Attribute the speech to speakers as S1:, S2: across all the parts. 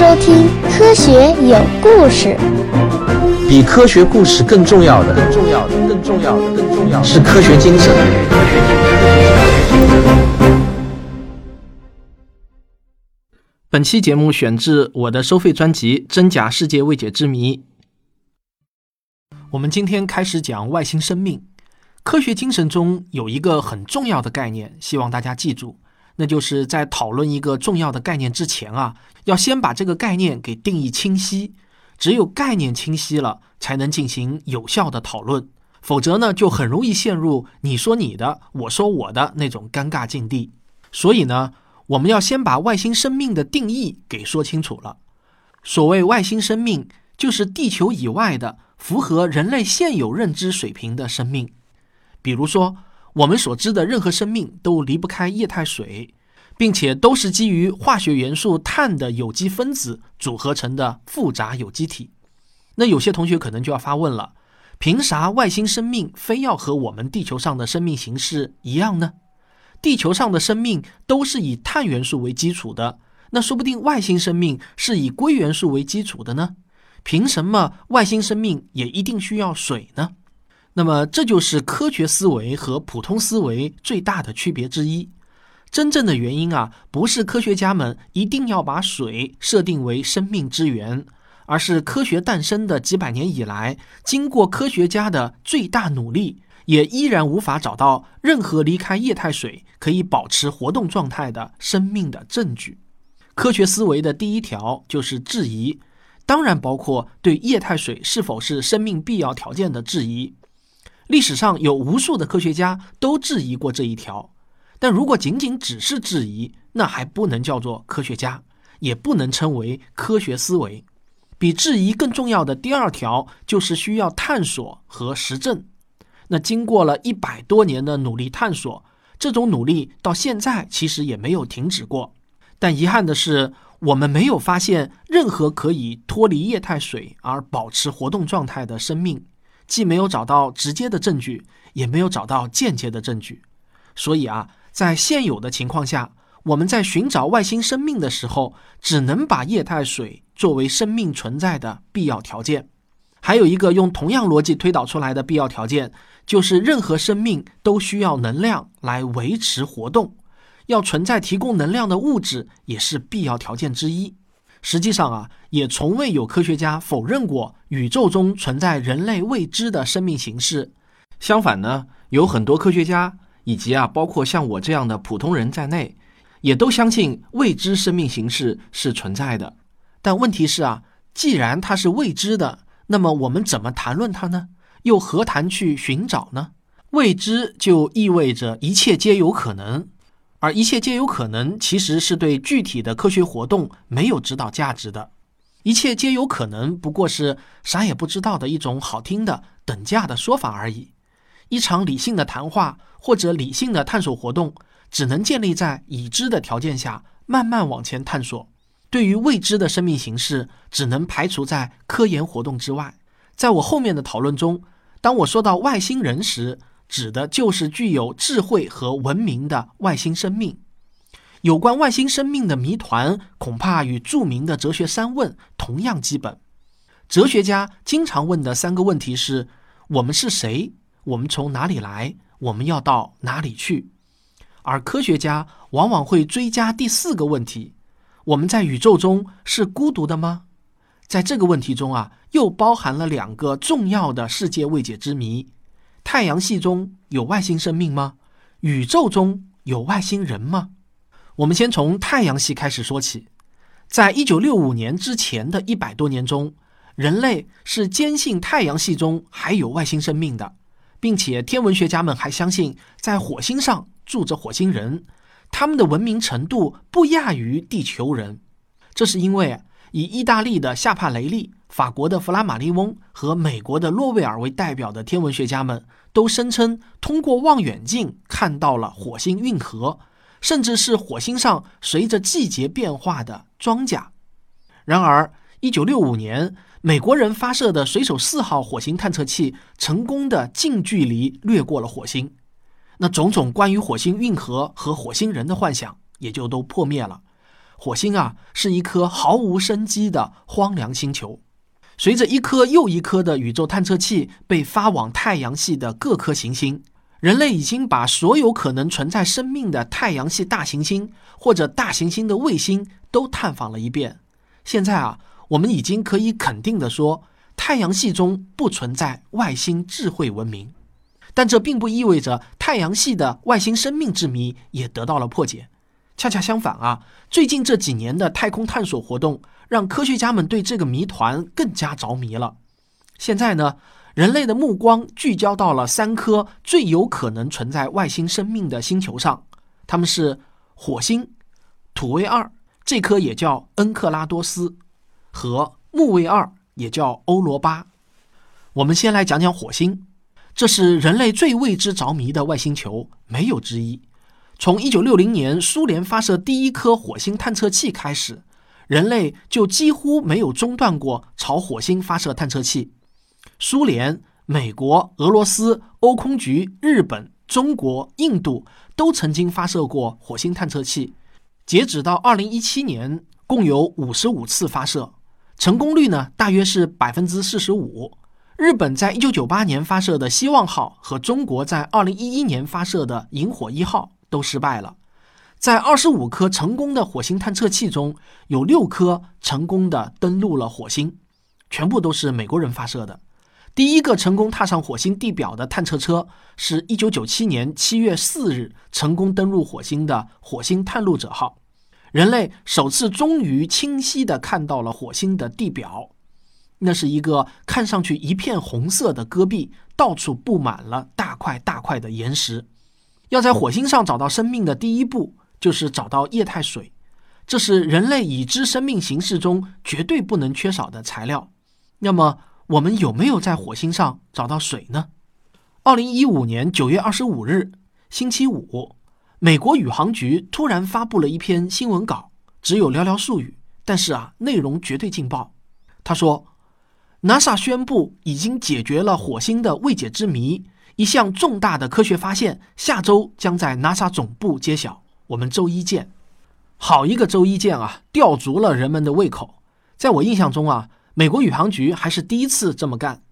S1: 收听《科学有故事》。
S2: 比科学故事更重要的，更重要的，更重要的，更重要的是科学精神。
S3: 本期节目选自我的收费专辑《真假世界未解之谜》。我们今天开始讲外星生命。科学精神中有一个很重要的概念，希望大家记住。那就是在讨论一个重要的概念之前啊，要先把这个概念给定义清晰。只有概念清晰了，才能进行有效的讨论。否则呢，就很容易陷入你说你的，我说我的那种尴尬境地。所以呢，我们要先把外星生命的定义给说清楚了。所谓外星生命，就是地球以外的符合人类现有认知水平的生命，比如说。我们所知的任何生命都离不开液态水，并且都是基于化学元素碳的有机分子组合成的复杂有机体。那有些同学可能就要发问了：凭啥外星生命非要和我们地球上的生命形式一样呢？地球上的生命都是以碳元素为基础的，那说不定外星生命是以硅元素为基础的呢？凭什么外星生命也一定需要水呢？那么，这就是科学思维和普通思维最大的区别之一。真正的原因啊，不是科学家们一定要把水设定为生命之源，而是科学诞生的几百年以来，经过科学家的最大努力，也依然无法找到任何离开液态水可以保持活动状态的生命的证据。科学思维的第一条就是质疑，当然包括对液态水是否是生命必要条件的质疑。历史上有无数的科学家都质疑过这一条，但如果仅仅只是质疑，那还不能叫做科学家，也不能称为科学思维。比质疑更重要的第二条就是需要探索和实证。那经过了一百多年的努力探索，这种努力到现在其实也没有停止过。但遗憾的是，我们没有发现任何可以脱离液态水而保持活动状态的生命。既没有找到直接的证据，也没有找到间接的证据，所以啊，在现有的情况下，我们在寻找外星生命的时候，只能把液态水作为生命存在的必要条件。还有一个用同样逻辑推导出来的必要条件，就是任何生命都需要能量来维持活动，要存在提供能量的物质也是必要条件之一。实际上啊，也从未有科学家否认过宇宙中存在人类未知的生命形式。相反呢，有很多科学家以及啊，包括像我这样的普通人在内，也都相信未知生命形式是存在的。但问题是啊，既然它是未知的，那么我们怎么谈论它呢？又何谈去寻找呢？未知就意味着一切皆有可能。而一切皆有可能，其实是对具体的科学活动没有指导价值的。一切皆有可能，不过是啥也不知道的一种好听的等价的说法而已。一场理性的谈话或者理性的探索活动，只能建立在已知的条件下，慢慢往前探索。对于未知的生命形式，只能排除在科研活动之外。在我后面的讨论中，当我说到外星人时，指的就是具有智慧和文明的外星生命。有关外星生命的谜团，恐怕与著名的哲学三问同样基本。哲学家经常问的三个问题是：我们是谁？我们从哪里来？我们要到哪里去？而科学家往往会追加第四个问题：我们在宇宙中是孤独的吗？在这个问题中啊，又包含了两个重要的世界未解之谜。太阳系中有外星生命吗？宇宙中有外星人吗？我们先从太阳系开始说起。在一九六五年之前的一百多年中，人类是坚信太阳系中还有外星生命的，并且天文学家们还相信在火星上住着火星人，他们的文明程度不亚于地球人。这是因为以意大利的夏帕雷利。法国的弗拉马利翁和美国的洛威尔为代表的天文学家们都声称，通过望远镜看到了火星运河，甚至是火星上随着季节变化的庄稼。然而，1965年，美国人发射的水手四号火星探测器成功的近距离掠过了火星，那种种关于火星运河和火星人的幻想也就都破灭了。火星啊是一颗毫无生机的荒凉星球。随着一颗又一颗的宇宙探测器被发往太阳系的各颗行星，人类已经把所有可能存在生命的太阳系大行星或者大行星的卫星都探访了一遍。现在啊，我们已经可以肯定的说，太阳系中不存在外星智慧文明。但这并不意味着太阳系的外星生命之谜也得到了破解。恰恰相反啊，最近这几年的太空探索活动让科学家们对这个谜团更加着迷了。现在呢，人类的目光聚焦到了三颗最有可能存在外星生命的星球上，它们是火星、土卫二，这颗也叫恩克拉多斯，和木卫二，也叫欧罗巴。我们先来讲讲火星。这是人类最为之着迷的外星球，没有之一。从1960年苏联发射第一颗火星探测器开始，人类就几乎没有中断过朝火星发射探测器。苏联、美国、俄罗斯、欧空局、日本、中国、印度都曾经发射过火星探测器。截止到2017年，共有55次发射，成功率呢大约是百分之四十五。日本在一九九八年发射的希望号和中国在二零一一年发射的萤火一号都失败了。在二十五颗成功的火星探测器中，有六颗成功的登陆了火星，全部都是美国人发射的。第一个成功踏上火星地表的探测车是一九九七年七月四日成功登陆火星的火星探路者号，人类首次终于清晰地看到了火星的地表。那是一个看上去一片红色的戈壁，到处布满了大块大块的岩石。要在火星上找到生命的第一步，就是找到液态水，这是人类已知生命形式中绝对不能缺少的材料。那么，我们有没有在火星上找到水呢？二零一五年九月二十五日，星期五，美国宇航局突然发布了一篇新闻稿，只有寥寥数语，但是啊，内容绝对劲爆。他说。NASA 宣布已经解决了火星的未解之谜，一项重大的科学发现下周将在 NASA 总部揭晓。我们周一见。好一个周一见啊，吊足了人们的胃口。在我印象中啊，美国宇航局还是第一次这么干。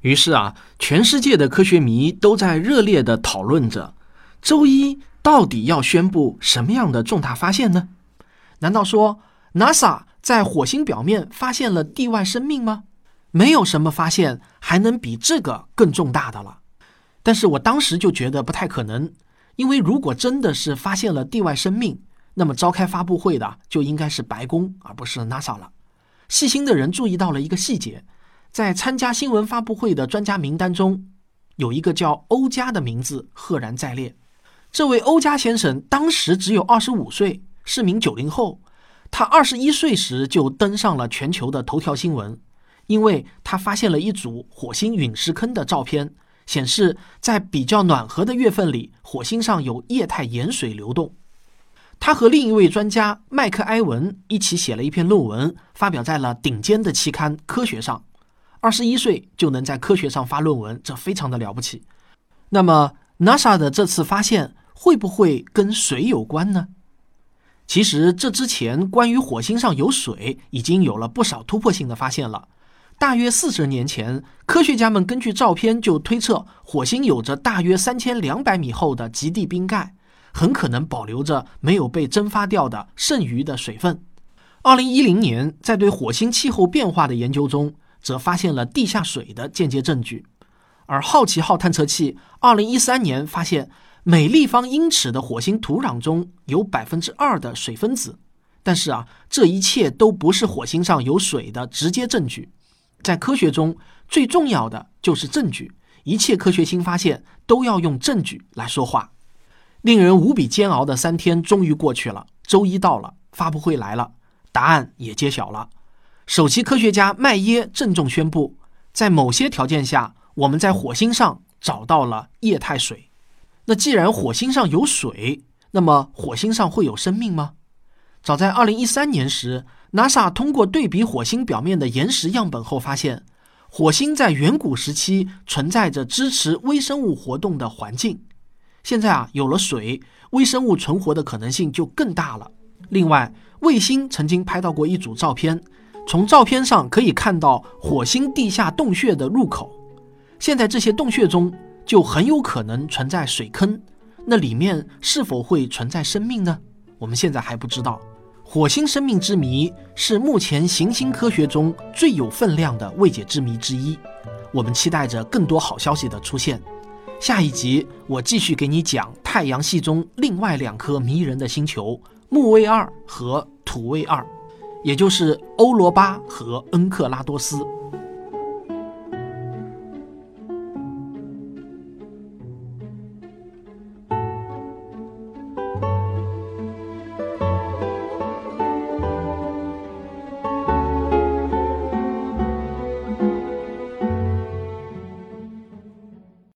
S3: 于是啊，全世界的科学迷都在热烈地讨论着：周一到底要宣布什么样的重大发现呢？难道说 NASA 在火星表面发现了地外生命吗？没有什么发现还能比这个更重大的了，但是我当时就觉得不太可能，因为如果真的是发现了地外生命，那么召开发布会的就应该是白宫，而不是 NASA 了。细心的人注意到了一个细节，在参加新闻发布会的专家名单中，有一个叫欧加的名字赫然在列。这位欧加先生当时只有二十五岁，是名九零后，他二十一岁时就登上了全球的头条新闻。因为他发现了一组火星陨石坑的照片，显示在比较暖和的月份里，火星上有液态盐水流动。他和另一位专家麦克埃文一起写了一篇论文，发表在了顶尖的期刊《科学》上。二十一岁就能在《科学》上发论文，这非常的了不起。那么，NASA 的这次发现会不会跟水有关呢？其实，这之前关于火星上有水已经有了不少突破性的发现了。大约四十年前，科学家们根据照片就推测，火星有着大约三千两百米厚的极地冰盖，很可能保留着没有被蒸发掉的剩余的水分。二零一零年，在对火星气候变化的研究中，则发现了地下水的间接证据。而好奇号探测器二零一三年发现，每立方英尺的火星土壤中有百分之二的水分子。但是啊，这一切都不是火星上有水的直接证据。在科学中最重要的就是证据，一切科学新发现都要用证据来说话。令人无比煎熬的三天终于过去了，周一到了，发布会来了，答案也揭晓了。首席科学家麦耶郑重宣布，在某些条件下，我们在火星上找到了液态水。那既然火星上有水，那么火星上会有生命吗？早在2013年时。NASA 通过对比火星表面的岩石样本后发现，火星在远古时期存在着支持微生物活动的环境。现在啊，有了水，微生物存活的可能性就更大了。另外，卫星曾经拍到过一组照片，从照片上可以看到火星地下洞穴的入口。现在这些洞穴中就很有可能存在水坑，那里面是否会存在生命呢？我们现在还不知道。火星生命之谜是目前行星科学中最有分量的未解之谜之一。我们期待着更多好消息的出现。下一集我继续给你讲太阳系中另外两颗迷人的星球木卫二和土卫二，也就是欧罗巴和恩克拉多斯。